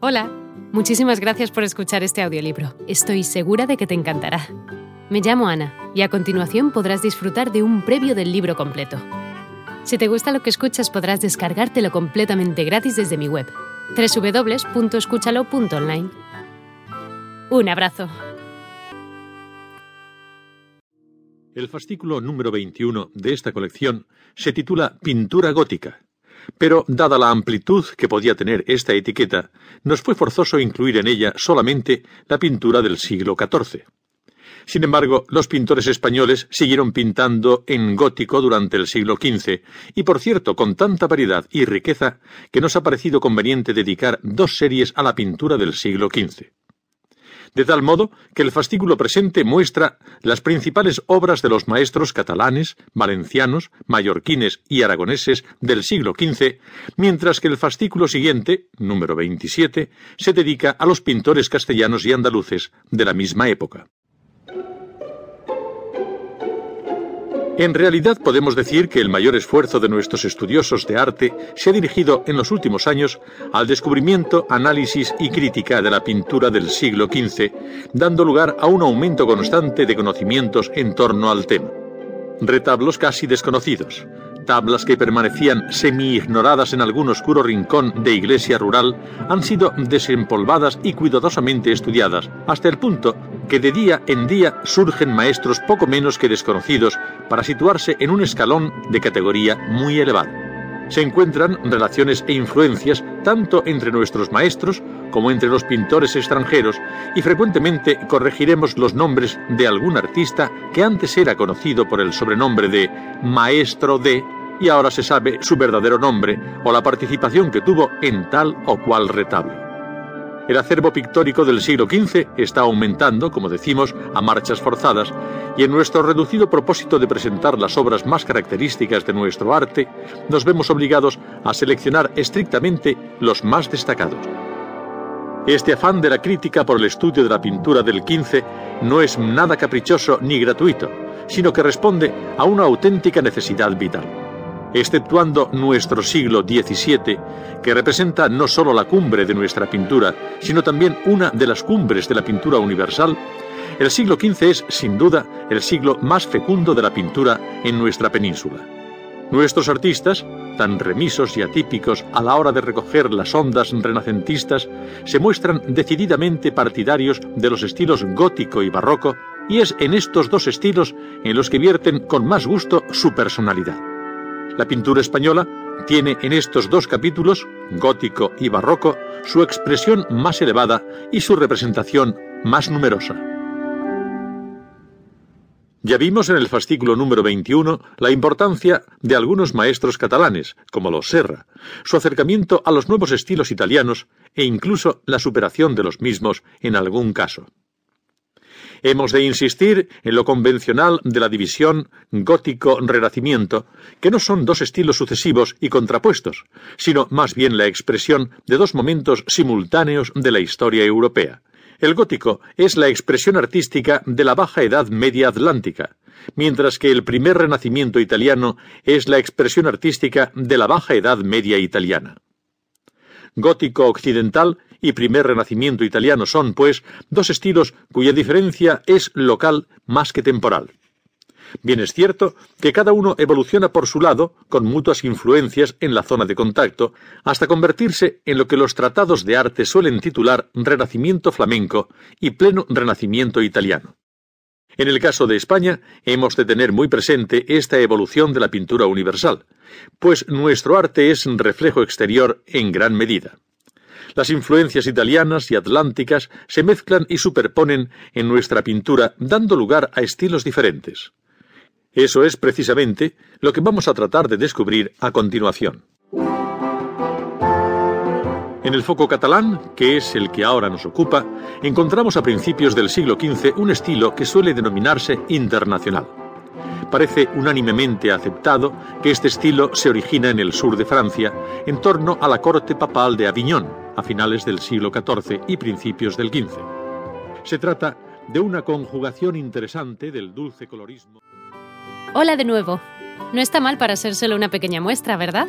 Hola, muchísimas gracias por escuchar este audiolibro. Estoy segura de que te encantará. Me llamo Ana y a continuación podrás disfrutar de un previo del libro completo. Si te gusta lo que escuchas podrás descargártelo completamente gratis desde mi web, www.escúchalo.online. Un abrazo. El fascículo número 21 de esta colección se titula Pintura gótica pero, dada la amplitud que podía tener esta etiqueta, nos fue forzoso incluir en ella solamente la pintura del siglo XIV. Sin embargo, los pintores españoles siguieron pintando en gótico durante el siglo XV, y por cierto, con tanta variedad y riqueza que nos ha parecido conveniente dedicar dos series a la pintura del siglo XV de tal modo que el fascículo presente muestra las principales obras de los maestros catalanes, valencianos, mallorquines y aragoneses del siglo XV, mientras que el fascículo siguiente, número 27, se dedica a los pintores castellanos y andaluces de la misma época. En realidad podemos decir que el mayor esfuerzo de nuestros estudiosos de arte se ha dirigido en los últimos años al descubrimiento, análisis y crítica de la pintura del siglo XV, dando lugar a un aumento constante de conocimientos en torno al tema. Retablos casi desconocidos, tablas que permanecían semi-ignoradas en algún oscuro rincón de iglesia rural han sido desempolvadas y cuidadosamente estudiadas, hasta el punto que de día en día surgen maestros poco menos que desconocidos para situarse en un escalón de categoría muy elevada. Se encuentran relaciones e influencias tanto entre nuestros maestros como entre los pintores extranjeros y frecuentemente corregiremos los nombres de algún artista que antes era conocido por el sobrenombre de maestro de y ahora se sabe su verdadero nombre o la participación que tuvo en tal o cual retablo. El acervo pictórico del siglo XV está aumentando, como decimos, a marchas forzadas, y en nuestro reducido propósito de presentar las obras más características de nuestro arte, nos vemos obligados a seleccionar estrictamente los más destacados. Este afán de la crítica por el estudio de la pintura del XV no es nada caprichoso ni gratuito, sino que responde a una auténtica necesidad vital exceptuando nuestro siglo XVII, que representa no sólo la cumbre de nuestra pintura, sino también una de las cumbres de la pintura universal, el siglo XV es, sin duda, el siglo más fecundo de la pintura en nuestra península. Nuestros artistas, tan remisos y atípicos a la hora de recoger las ondas renacentistas, se muestran decididamente partidarios de los estilos gótico y barroco, y es en estos dos estilos en los que vierten con más gusto su personalidad. La pintura española tiene en estos dos capítulos, gótico y barroco, su expresión más elevada y su representación más numerosa. Ya vimos en el fascículo número 21 la importancia de algunos maestros catalanes, como los Serra, su acercamiento a los nuevos estilos italianos e incluso la superación de los mismos en algún caso. Hemos de insistir en lo convencional de la división gótico-renacimiento, que no son dos estilos sucesivos y contrapuestos, sino más bien la expresión de dos momentos simultáneos de la historia europea. El gótico es la expresión artística de la Baja Edad Media Atlántica, mientras que el primer renacimiento italiano es la expresión artística de la Baja Edad Media italiana. Gótico occidental y primer renacimiento italiano son, pues, dos estilos cuya diferencia es local más que temporal. Bien es cierto que cada uno evoluciona por su lado, con mutuas influencias en la zona de contacto, hasta convertirse en lo que los tratados de arte suelen titular Renacimiento flamenco y pleno Renacimiento italiano. En el caso de España, hemos de tener muy presente esta evolución de la pintura universal, pues nuestro arte es un reflejo exterior en gran medida. Las influencias italianas y atlánticas se mezclan y superponen en nuestra pintura, dando lugar a estilos diferentes. Eso es precisamente lo que vamos a tratar de descubrir a continuación. En el foco catalán, que es el que ahora nos ocupa, encontramos a principios del siglo XV un estilo que suele denominarse internacional parece unánimemente aceptado que este estilo se origina en el sur de Francia, en torno a la corte papal de Aviñón, a finales del siglo XIV y principios del XV. Se trata de una conjugación interesante del dulce colorismo. Hola de nuevo. No está mal para ser solo una pequeña muestra, ¿verdad?